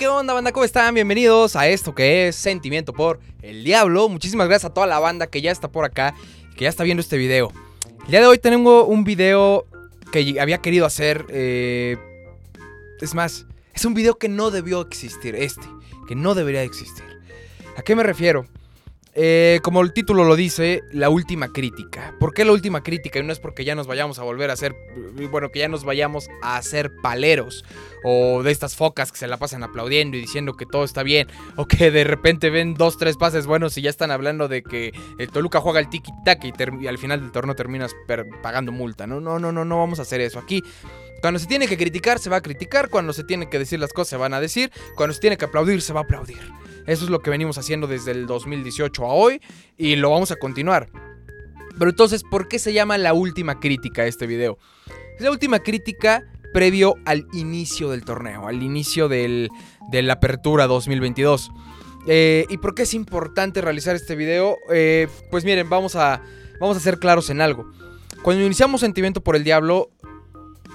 ¿qué onda, banda? ¿Cómo están? Bienvenidos a esto que es Sentimiento por el Diablo. Muchísimas gracias a toda la banda que ya está por acá, que ya está viendo este video. El día de hoy tengo un video que había querido hacer. eh, es más, es un video que no debió existir, este, que no debería existir. ¿A qué me refiero? Eh, como el título lo dice, la última crítica. ¿Por qué la última crítica? Y no es porque ya nos vayamos a volver a hacer, bueno, que ya nos vayamos a hacer paleros o de estas focas que se la pasan aplaudiendo y diciendo que todo está bien, o que de repente ven dos, tres pases buenos y ya están hablando de que el Toluca juega el tiki-taka y, ter- y al final del torneo terminas pagando multa. No, no, no, no, no vamos a hacer eso. Aquí, cuando se tiene que criticar, se va a criticar, cuando se tiene que decir las cosas, se van a decir, cuando se tiene que aplaudir, se va a aplaudir. Eso es lo que venimos haciendo desde el 2018 a hoy y lo vamos a continuar. Pero entonces, ¿por qué se llama la última crítica este video? Es la última crítica previo al inicio del torneo, al inicio del, de la apertura 2022. Eh, ¿Y por qué es importante realizar este video? Eh, pues miren, vamos a, vamos a ser claros en algo. Cuando iniciamos Sentimiento por el Diablo,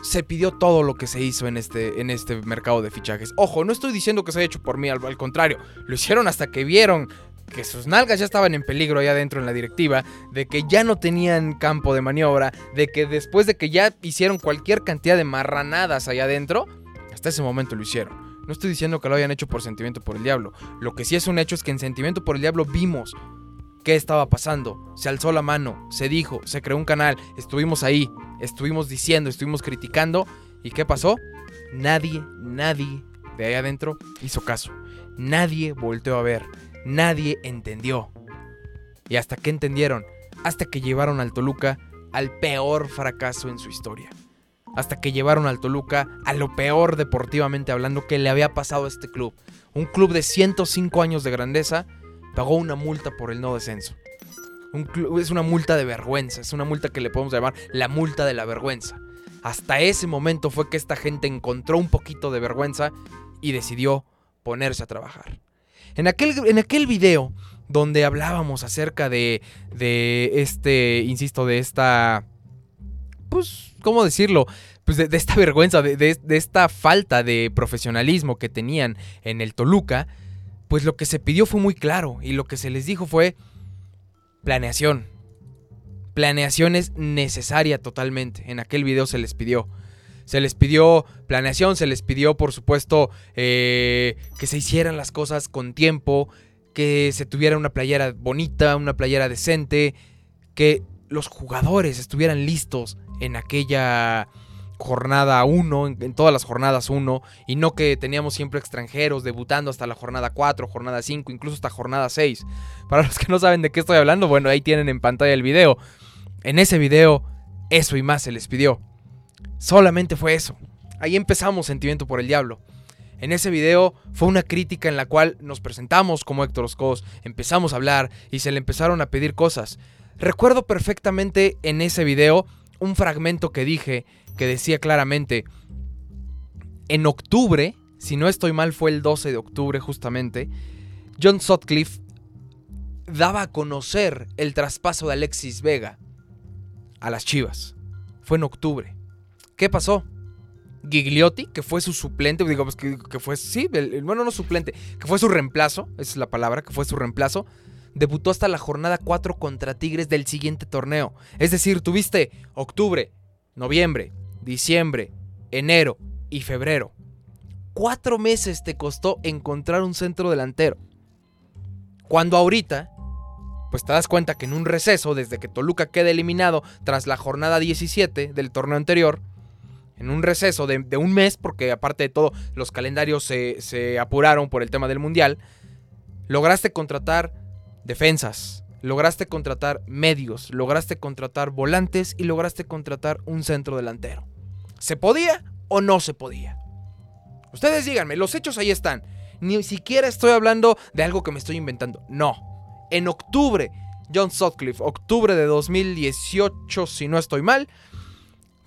se pidió todo lo que se hizo en este, en este mercado de fichajes. Ojo, no estoy diciendo que se haya hecho por mí, al, al contrario, lo hicieron hasta que vieron que sus nalgas ya estaban en peligro allá adentro en la directiva, de que ya no tenían campo de maniobra, de que después de que ya hicieron cualquier cantidad de marranadas allá adentro, hasta ese momento lo hicieron. No estoy diciendo que lo hayan hecho por sentimiento por el diablo. Lo que sí es un hecho es que en sentimiento por el diablo vimos qué estaba pasando. Se alzó la mano, se dijo, se creó un canal, estuvimos ahí, estuvimos diciendo, estuvimos criticando. ¿Y qué pasó? Nadie, nadie de ahí adentro hizo caso. Nadie volteó a ver. Nadie entendió. ¿Y hasta qué entendieron? Hasta que llevaron al Toluca al peor fracaso en su historia. Hasta que llevaron al Toluca a lo peor deportivamente hablando que le había pasado a este club. Un club de 105 años de grandeza pagó una multa por el no descenso. Un es una multa de vergüenza, es una multa que le podemos llamar la multa de la vergüenza. Hasta ese momento fue que esta gente encontró un poquito de vergüenza y decidió ponerse a trabajar. En aquel, en aquel video donde hablábamos acerca de, de este, insisto, de esta, pues, ¿cómo decirlo? Pues de, de esta vergüenza, de esta falta de profesionalismo que tenían en el Toluca, pues lo que se pidió fue muy claro y lo que se les dijo fue planeación. Planeación es necesaria totalmente. En aquel video se les pidió. Se les pidió planeación, se les pidió, por supuesto, eh, que se hicieran las cosas con tiempo, que se tuviera una playera bonita, una playera decente, que los jugadores estuvieran listos en aquella jornada 1, en, todas las jornadas 1, y no que teníamos siempre extranjeros debutando hasta la jornada 4, jornada 5, incluso hasta jornada 6. Para los que no saben de qué estoy hablando, bueno, ahí tienen en pantalla el video. En ese video, eso y más se les pidió. Solamente fue eso. Ahí empezamos Sentimiento por el Diablo. En ese video fue una crítica en la cual nos presentamos como Héctor Oscos, empezamos a hablar y se le empezaron a pedir cosas. Recuerdo perfectamente en ese video un fragmento que dije que decía claramente, en octubre, si no estoy mal fue el 12 de octubre justamente, John Sutcliffe daba a conocer el traspaso de Alexis Vega a las Chivas. Fue en octubre. ¿Qué pasó? Gigliotti, que fue su suplente, digo, pues que, que fue, sí, el- bueno, no suplente, que fue su reemplazo, esa es la palabra, que fue su reemplazo, debutó hasta la jornada 4 contra Tigres del siguiente torneo. Es decir, tuviste octubre, noviembre, diciembre, enero y febrero. Cuatro meses te costó encontrar un centro delantero. Cuando ahorita, pues te das cuenta que en un receso, desde que Toluca queda eliminado tras la jornada 17 del torneo anterior, en un receso de, un mes, porque aparte de todo los calendarios se, se apuraron por el tema del Mundial, lograste contratar defensas, lograste contratar medios, lograste contratar volantes y lograste contratar un centro delantero. ¿Se podía o no se podía? Ustedes díganme, los hechos ahí están. Ni siquiera estoy hablando de algo que me estoy inventando. No. En octubre, John Sutcliffe, octubre de 2018, si no estoy mal,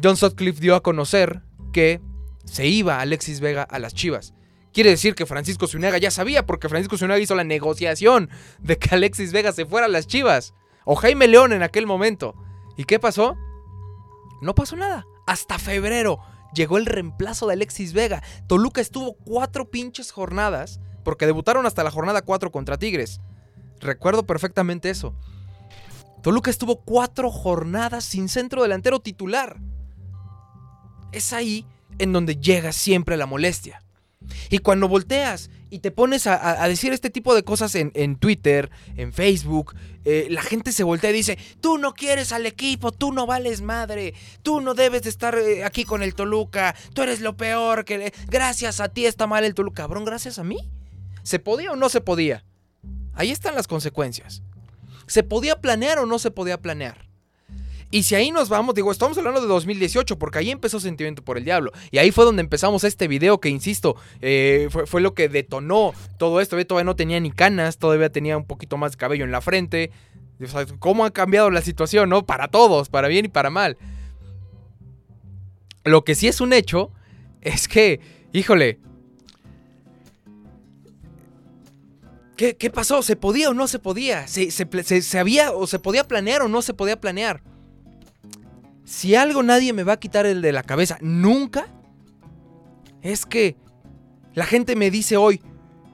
John Sutcliffe dio a conocer que se iba Alexis Vega a las Chivas. Quiere decir que Francisco Zuniaga ya sabía, porque Francisco Zuniaga hizo la negociación de que Alexis Vega se fuera a las Chivas. O Jaime León en aquel momento. ¿Y qué pasó? No pasó nada. Hasta febrero llegó el reemplazo de Alexis Vega. Toluca estuvo cuatro pinches jornadas, porque debutaron hasta la jornada 4 contra Tigres. Recuerdo perfectamente eso. Toluca estuvo cuatro jornadas sin centro delantero titular. Es ahí en donde llega siempre la molestia. Y cuando volteas y te pones a, decir este tipo de cosas en, Twitter, en Facebook, eh, la gente se voltea y dice, tú no quieres al equipo, tú no vales madre, tú no debes de estar eh, aquí con el Toluca, tú eres lo peor, que gracias a ti está mal el Toluca. Cabrón, gracias a mí. ¿Se podía o no se podía? Ahí están las consecuencias. ¿Se podía planear o no se podía planear? Y si ahí nos vamos, digo, estamos hablando de 2018, porque ahí empezó Sentimiento por el Diablo. Y ahí fue donde empezamos este video que, insisto, eh, fue, lo que detonó todo esto. Todavía no tenía ni canas, todavía tenía un poquito más de cabello en la frente. ¿Cómo ha cambiado la situación, no? Para todos, para bien y para mal. Lo que sí es un hecho es que, híjole, ¿Qué, pasó? ¿Se podía o no se podía? ¿Se, se, había o se podía planear o no se podía planear? Si algo nadie me va a quitar el de la cabeza, nunca, es que la gente me dice hoy,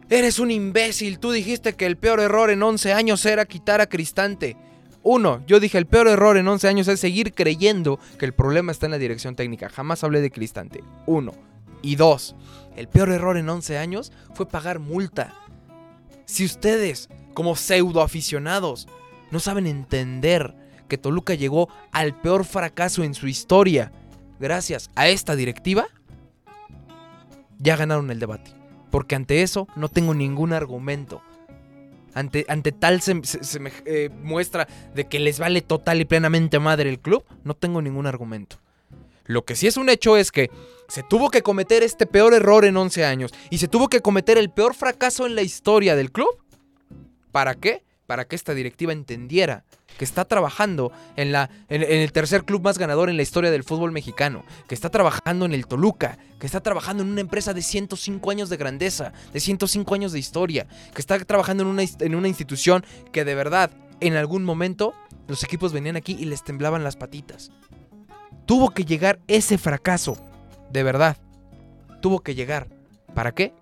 eres un imbécil, tú dijiste que el peor error en 11 años era quitar a Cristante. Uno, yo dije el peor error en 11 años es seguir creyendo que el problema está en la dirección técnica. Jamás hablé de Cristante. Uno. Y dos, el peor error en 11 años fue pagar multa. Si ustedes, como pseudo aficionados, no saben entender que Toluca llegó al peor fracaso en su historia gracias a esta directiva, ya ganaron el debate. Porque ante eso no tengo ningún argumento. Ante, ante tal eh, muestra de que les vale total y plenamente madre el club, no tengo ningún argumento. Lo que sí es un hecho es que se tuvo que cometer este peor error en 11 años y se tuvo que cometer el peor fracaso en la historia del club. ¿Para qué? Para que esta directiva entendiera que está trabajando en, la, en, el tercer club más ganador en la historia del fútbol mexicano, que está trabajando en el Toluca, que está trabajando en una empresa de 105 años de grandeza, de 105 años de historia, que está trabajando en una, en una institución que de verdad en algún momento los equipos venían aquí y les temblaban las patitas. Tuvo que llegar ese fracaso, de verdad. Tuvo que llegar. ¿Para qué?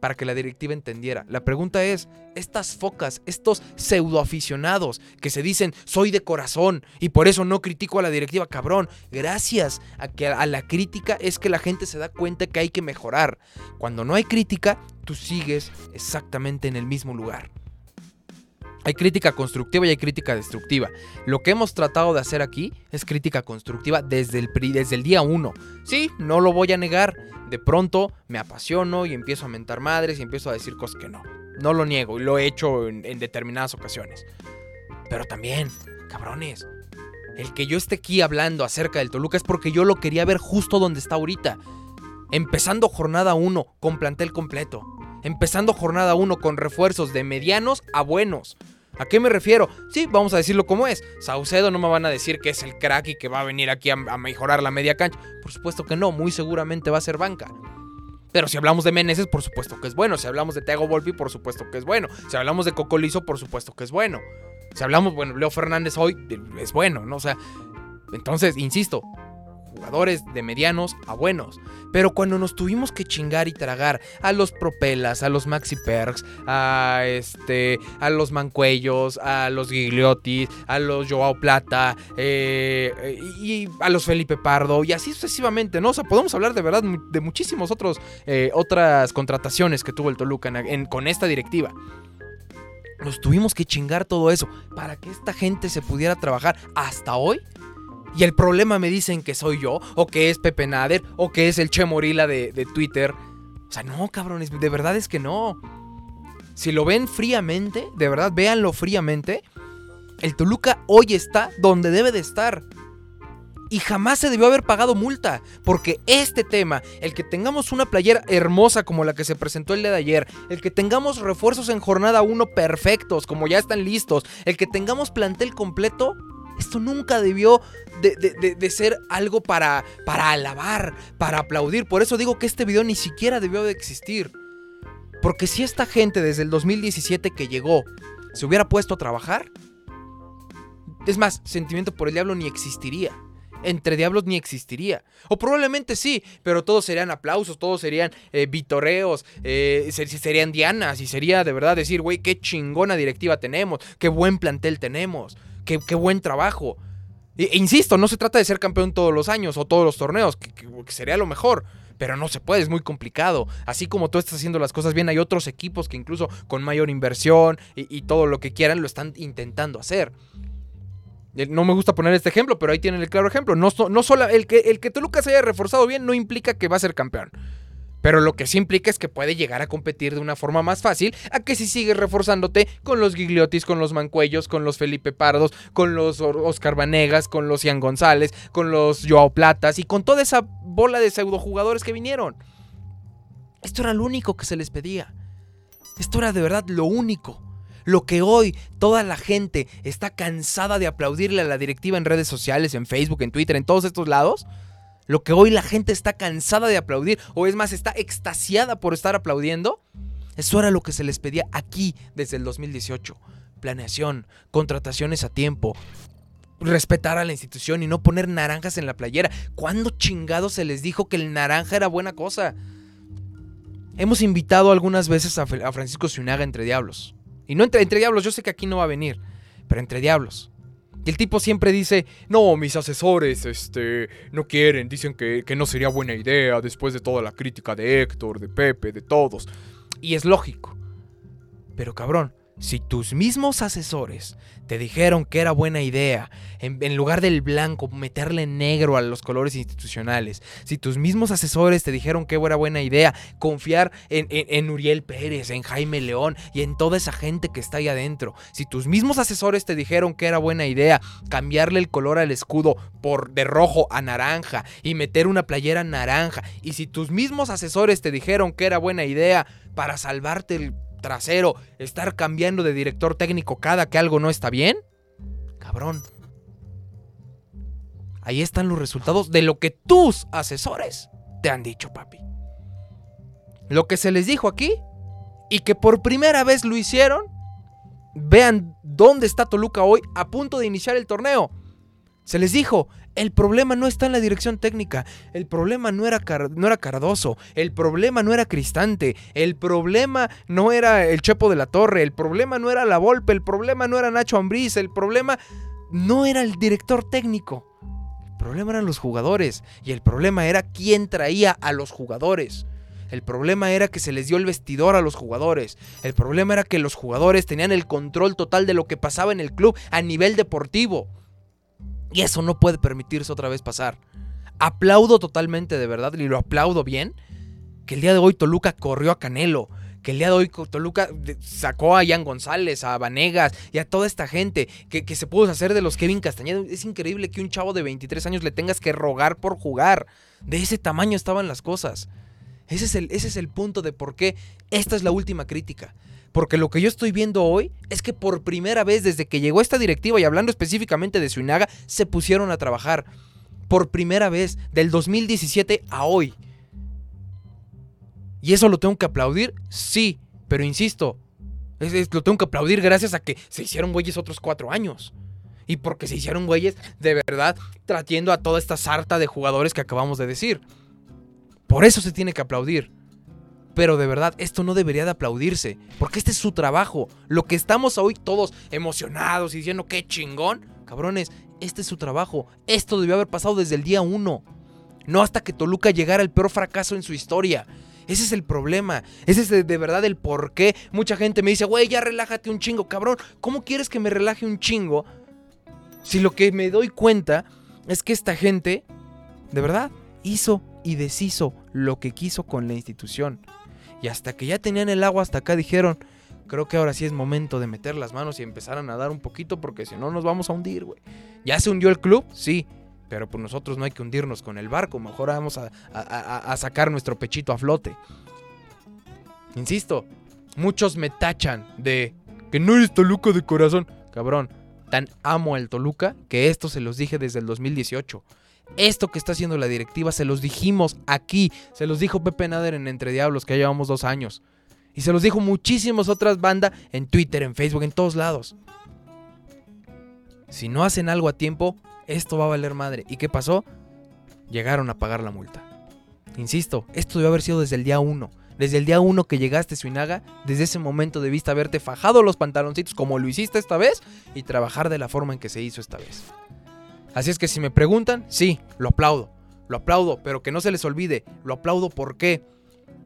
Para que la directiva entendiera. La pregunta es, estas focas, estos pseudoaficionados que se dicen soy de corazón y por eso no critico a la directiva, cabrón, gracias a que a la crítica es que la gente se da cuenta que hay que mejorar. Cuando no hay crítica, tú sigues exactamente en el mismo lugar. Hay crítica constructiva y hay crítica destructiva. Lo que hemos tratado de hacer aquí es crítica constructiva desde el, desde el día uno. Sí, no lo voy a negar. De pronto me apasiono y empiezo a mentar madres y empiezo a decir cosas que no. No lo niego y lo he hecho en, en determinadas ocasiones. Pero también, cabrones, el que yo esté aquí hablando acerca del Toluca es porque yo lo quería ver justo donde está ahorita. Empezando jornada 1 con plantel completo. Empezando jornada 1 con refuerzos de medianos a buenos. ¿A qué me refiero? Sí, vamos a decirlo como es. Saucedo no me van a decir que es el crack y que va a venir aquí a, mejorar la media cancha. Por supuesto que no, muy seguramente va a ser banca. Pero si hablamos de Meneses, por supuesto que es bueno. Si hablamos de Thiago Volpi, por supuesto que es bueno. Si hablamos de Cocolizo, por supuesto que es bueno. Si hablamos, bueno, Leo Fernández hoy es bueno, ¿no? O sea, entonces, insisto, jugadores de medianos a buenos. Pero cuando nos tuvimos que chingar y tragar a los Propelas, a los Maxi Perks, a este, a los Mancuellos, a los Gigliotis, a los Joao Plata, eh, y a los Felipe Pardo, y así sucesivamente, ¿no? O sea, podemos hablar de verdad de muchísimos otros, eh, otras contrataciones que tuvo el Toluca con esta directiva. Nos tuvimos que chingar todo eso para que esta gente se pudiera trabajar hasta hoy y el problema me dicen que soy yo, o que es Pepe Nader, o que es el Che Morila de, Twitter. O sea, no, cabrones, de verdad es que no. Si lo ven fríamente, de verdad, véanlo fríamente. El Toluca hoy está donde debe de estar. Y jamás se debió haber pagado multa. Porque este tema, el que tengamos una playera hermosa como la que se presentó el día de ayer, el que tengamos refuerzos en jornada 1 perfectos, como ya están listos, el que tengamos plantel completo, esto nunca debió de, ser algo para, alabar, para aplaudir. Por eso digo que este video ni siquiera debió de existir. Porque si esta gente desde el 2017 que llegó se hubiera puesto a trabajar, es más, Sentimiento por el Diablo ni existiría. entre Diablos ni existiría. O probablemente sí, pero todos serían aplausos, todos serían eh, vitoreos, eh, serían dianas y sería de verdad decir, güey, qué chingona directiva tenemos, qué buen plantel tenemos, qué, buen trabajo. E, insisto, no se trata de ser campeón todos los años o todos los torneos, que, sería lo mejor. Pero no se puede, es muy complicado. Así como tú estás haciendo las cosas bien, hay otros equipos que incluso con mayor inversión y todo lo que quieran lo están intentando hacer. Eh, no me gusta poner este ejemplo, pero ahí tienen el claro ejemplo. No, no solo el que, el que Toluca se haya reforzado bien no implica que va a ser campeón. Pero lo que sí implica es que puede llegar a competir de una forma más fácil a que si sigues reforzándote con los Gigliotis, con los Mancuellos, con los Felipe Pardos, con los Oscar Vanegas, con los Ian González, con los Joao Platas y con toda esa bola de pseudo jugadores que vinieron. Esto era lo único que se les pedía. Esto era de verdad lo único. Lo que hoy toda la gente está cansada de aplaudirle a la directiva en redes sociales, en Facebook, en Twitter, en todos estos lados. Lo que hoy la gente está cansada de aplaudir, o es más, está extasiada por estar aplaudiendo. Eso era lo que se les pedía aquí desde el 2018. Planeación, contrataciones a tiempo, respetar a la institución y no poner naranjas en la playera. ¿Cuándo chingado se les dijo que el naranja era buena cosa? Hemos invitado algunas veces a, Francisco Ciunaga entre diablos. Y no entre, entre diablos, yo sé que aquí no va a venir, pero entre diablos. Y el tipo siempre dice, no, mis asesores, este, no quieren, dicen que, que, no sería buena idea después de toda la crítica de Héctor, de Pepe, de todos. Y es lógico. Pero cabrón, si tus mismos asesores te dijeron que era buena idea, en, lugar del blanco, meterle negro a los colores institucionales, si tus mismos asesores te dijeron que era buena idea confiar en, en, Uriel Pérez, en Jaime León y en toda esa gente que está ahí adentro, si tus mismos asesores te dijeron que era buena idea cambiarle el color al escudo por de rojo a naranja y meter una playera naranja, y si tus mismos asesores te dijeron que era buena idea para salvarte el trasero estar cambiando de director técnico cada que algo no está bien? Cabrón. Ahí están los resultados de lo que tus asesores te han dicho, papi. Lo que se les dijo aquí y que por primera vez lo hicieron. Vean dónde está Toluca hoy a punto de iniciar el torneo. Se les dijo, el problema no está en la dirección técnica, el problema no era, no era Cardoso, el problema no era Cristante, el problema no era el Chepo de la Torre, el problema no era La Volpe, el problema no era Nacho Ambriz, el problema no era el director técnico. El problema eran los jugadores y el problema era quién traía a los jugadores. El problema era que se les dio el vestidor a los jugadores. El problema era que los jugadores tenían el control total de lo que pasaba en el club a nivel deportivo. Y eso no puede permitirse otra vez pasar. Aplaudo totalmente, de verdad, y lo aplaudo bien, que el día de hoy Toluca corrió a Canelo. Que el día de hoy Toluca sacó a Ian González, a Vanegas y a toda esta gente que, se pudo hacer de los Kevin Castañeda. Es increíble que un chavo de 23 años le tengas que rogar por jugar. De ese tamaño estaban las cosas. Ese es el, ese es el punto de por qué esta es la última crítica. Porque lo que yo estoy viendo hoy es que por primera vez desde que llegó esta directiva y hablando específicamente de Suinaga, se pusieron a trabajar. Por primera vez, del 2017 a hoy. ¿Y eso lo tengo que aplaudir? Sí, pero insisto, lo tengo que aplaudir gracias a que se hicieron güeyes otros cuatro años. Y porque se hicieron güeyes de verdad trayendo a toda esta sarta de jugadores que acabamos de decir. Por eso se tiene que aplaudir. Pero de verdad, esto no debería de aplaudirse, porque este es su trabajo. Lo que estamos hoy todos emocionados y diciendo qué chingón, cabrones, este es su trabajo. Esto debió haber pasado desde el día uno. No hasta que Toluca llegara al peor fracaso en su historia. Ese es el problema. Ese es de, verdad el por qué. Mucha gente me dice, güey, ya relájate un chingo, cabrón. ¿Cómo quieres que me relaje un chingo? Si lo que me doy cuenta es que esta gente, de verdad, hizo y deshizo lo que quiso con la institución. Y hasta que ya tenían el agua hasta acá dijeron, creo que ahora sí es momento de meter las manos y empezar a nadar un poquito porque si no nos vamos a hundir, güey. ¿Ya se hundió el club? Sí. Pero pues nosotros no hay que hundirnos con el barco, mejor vamos a, a sacar nuestro pechito a flote. Insisto, muchos me tachan de que no eres Toluca de corazón. Cabrón, tan amo al Toluca que esto se los dije desde el 2018. Esto que está haciendo la directiva se los dijimos aquí. Se los dijo Pepe Nader en Entre Diablos, que ya llevamos dos años. Y se los dijo muchísimas otras bandas en Twitter, en Facebook, en todos lados. Si no hacen algo a tiempo, esto va a valer madre. ¿Y qué pasó? Llegaron a pagar la multa. Insisto, esto debe haber sido desde el día 1. Desde el día 1 que llegaste Suinaga, desde ese momento debiste haberte fajado los pantaloncitos como lo hiciste esta vez y trabajar de la forma en que se hizo esta vez. Así es que si me preguntan, sí, lo aplaudo. Lo aplaudo, pero que no se les olvide, lo aplaudo ¿por qué?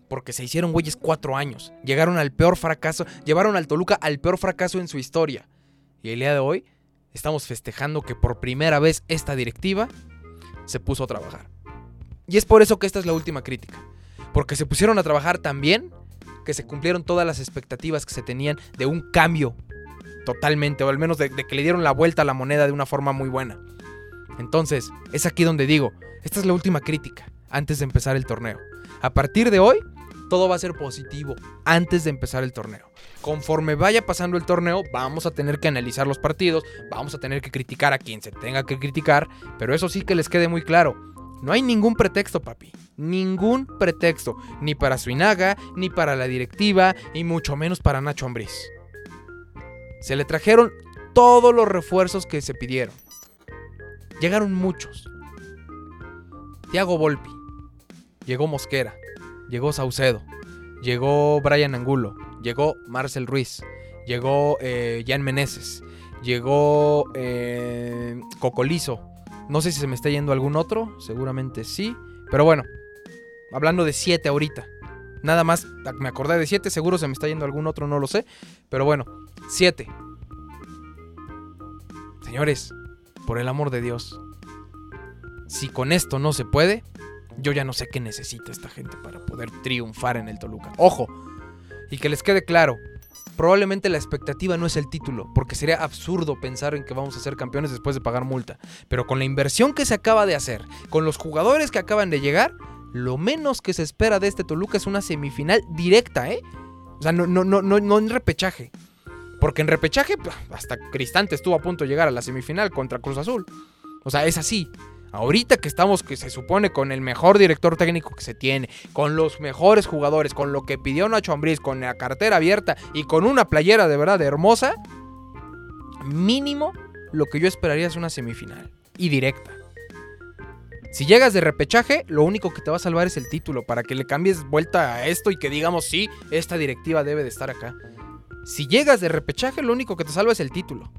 Porque se hicieron güeyes cuatro años. Llegaron al peor fracaso, llevaron al Toluca al peor fracaso en su historia. Y el día de hoy estamos festejando que por primera vez esta directiva se puso a trabajar. Y es por eso que esta es la última crítica. Porque se pusieron a trabajar tan bien que se cumplieron todas las expectativas que se tenían de un cambio totalmente, o al menos de, de que le dieron la vuelta a la moneda de una forma muy buena. Entonces, es aquí donde digo, esta es la última crítica antes de empezar el torneo. A partir de hoy, todo va a ser positivo antes de empezar el torneo. Conforme vaya pasando el torneo, vamos a tener que analizar los partidos, vamos a tener que criticar a quien se tenga que criticar, pero eso sí que les quede muy claro. No hay ningún pretexto, papi. Ningún pretexto. Ni para Suinaga, ni para la directiva, y mucho menos para Nacho Ambriz. Se le trajeron todos los refuerzos que se pidieron. Llegaron muchos. Tiago Volpi. Llegó Mosquera. Llegó Saucedo. Llegó Brian Angulo. Llegó Marcel Ruiz. Llegó eh, Jan Meneses. Llegó eh, Cocolizo. No sé si se me está yendo algún otro. Seguramente sí. Pero bueno. Hablando de siete ahorita. Nada más me acordé de siete. Seguro se me está yendo algún otro. No lo sé. Pero bueno. Siete. Señores. Por el amor de Dios. Si con esto no se puede, yo ya no sé qué necesita esta gente para poder triunfar en el Toluca. Ojo, y que les quede claro, probablemente la expectativa no es el título, porque sería absurdo pensar en que vamos a ser campeones después de pagar multa. Pero con la inversión que se acaba de hacer, con los jugadores que acaban de llegar, lo menos que se espera de este Toluca es una semifinal directa, ¿eh? O sea, no, no, no, no, no en repechaje. Porque en repechaje, hasta Cristante estuvo a punto de llegar a la semifinal contra Cruz Azul. O sea, es así. Ahorita que estamos, que se supone con el mejor director técnico que se tiene, con los mejores jugadores, con lo que pidió Nacho Ambriz, con la cartera abierta y con una playera de verdad hermosa, mínimo lo que yo esperaría es una semifinal y directa. Si llegas de repechaje, lo único que te va a salvar es el título, para que le cambies vuelta a esto y que digamos, sí, esta directiva debe de estar acá. Si llegas de repechaje, lo único que te salva es el título.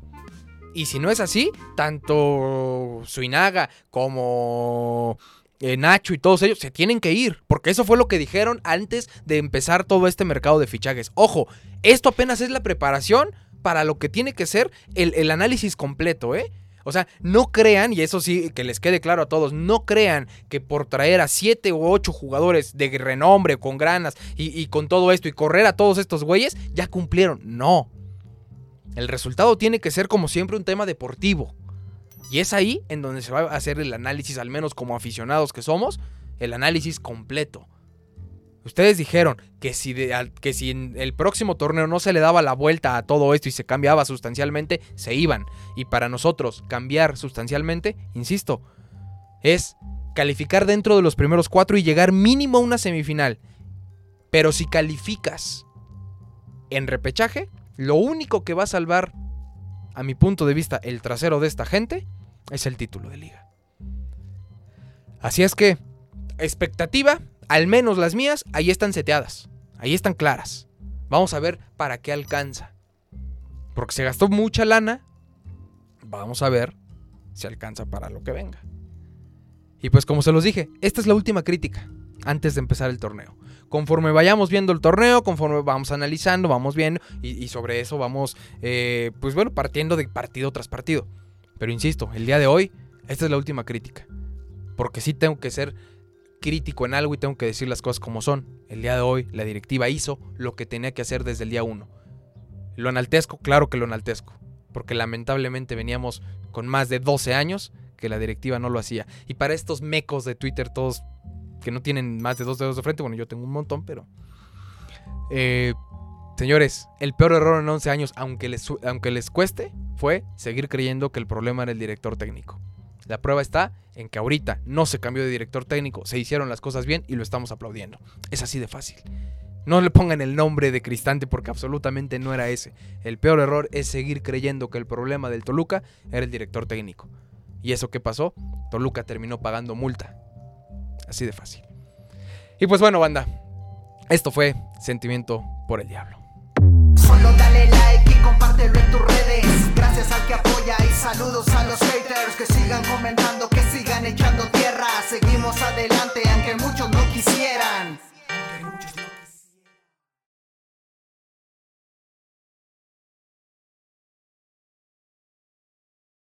Y si no es así, tanto Suinaga como eh, Nacho y todos ellos se tienen que ir, porque eso fue lo que dijeron antes de empezar todo este mercado de fichajes. Ojo, esto apenas es la preparación para lo que tiene que ser el, el análisis completo, ¿eh? O sea, no crean, y eso sí que les quede claro a todos, no crean que por traer a siete u ocho jugadores de renombre, con granas y, y con todo esto y correr a todos estos güeyes, ya cumplieron. No. El resultado tiene que ser como siempre un tema deportivo. Y es ahí en donde se va a hacer el análisis, al menos como aficionados que somos, el análisis completo. Ustedes dijeron que si, que si en el próximo torneo no se le daba la vuelta a todo esto y se cambiaba sustancialmente, se iban. Y para nosotros cambiar sustancialmente, insisto, es calificar dentro de los primeros cuatro y llegar mínimo a una semifinal. Pero si calificas en repechaje, lo único que va a salvar, a mi punto de vista, el trasero de esta gente es el título de liga. Así es que, expectativa, al menos las mías, ahí están seteadas, ahí están claras. Vamos a ver para qué alcanza. Porque se gastó mucha lana, vamos a ver si alcanza para lo que venga. Y pues como se los dije, esta es la última crítica antes de empezar el torneo. Conforme vayamos viendo el torneo, conforme vamos analizando, vamos viendo y, sobre eso vamos, eh, pues bueno, partiendo de partido tras partido. Pero insisto, el día de hoy, esta es la última crítica. Porque sí tengo que ser crítico en algo y tengo que decir las cosas como son. El día de hoy, la directiva hizo lo que tenía que hacer desde el día 1. ¿Lo enaltezco? Claro que lo enaltezco. Porque lamentablemente veníamos con más de 12 años que la directiva no lo hacía. Y para estos mecos de Twitter, todos que no tienen más de dos dedos de frente. Bueno, yo tengo un montón, pero. Eh, señores, el peor error en 11 años, aunque les, aunque les cueste, fue seguir creyendo que el problema era el director técnico. La prueba está en que ahorita no se cambió de director técnico, se hicieron las cosas bien y lo estamos aplaudiendo. Es así de fácil. No le pongan el nombre de Cristante porque absolutamente no era ese. El peor error es seguir creyendo que el problema del Toluca era el director técnico. ¿Y eso qué pasó? Toluca terminó pagando multa. Así de fácil. Y pues bueno, banda, esto fue Sentimiento por el Diablo. Solo dale like y compártelo en tus redes. Gracias al que apoya y saludos a los haters que sigan comentando, que echando tierra. Seguimos adelante aunque muchos no quisieran.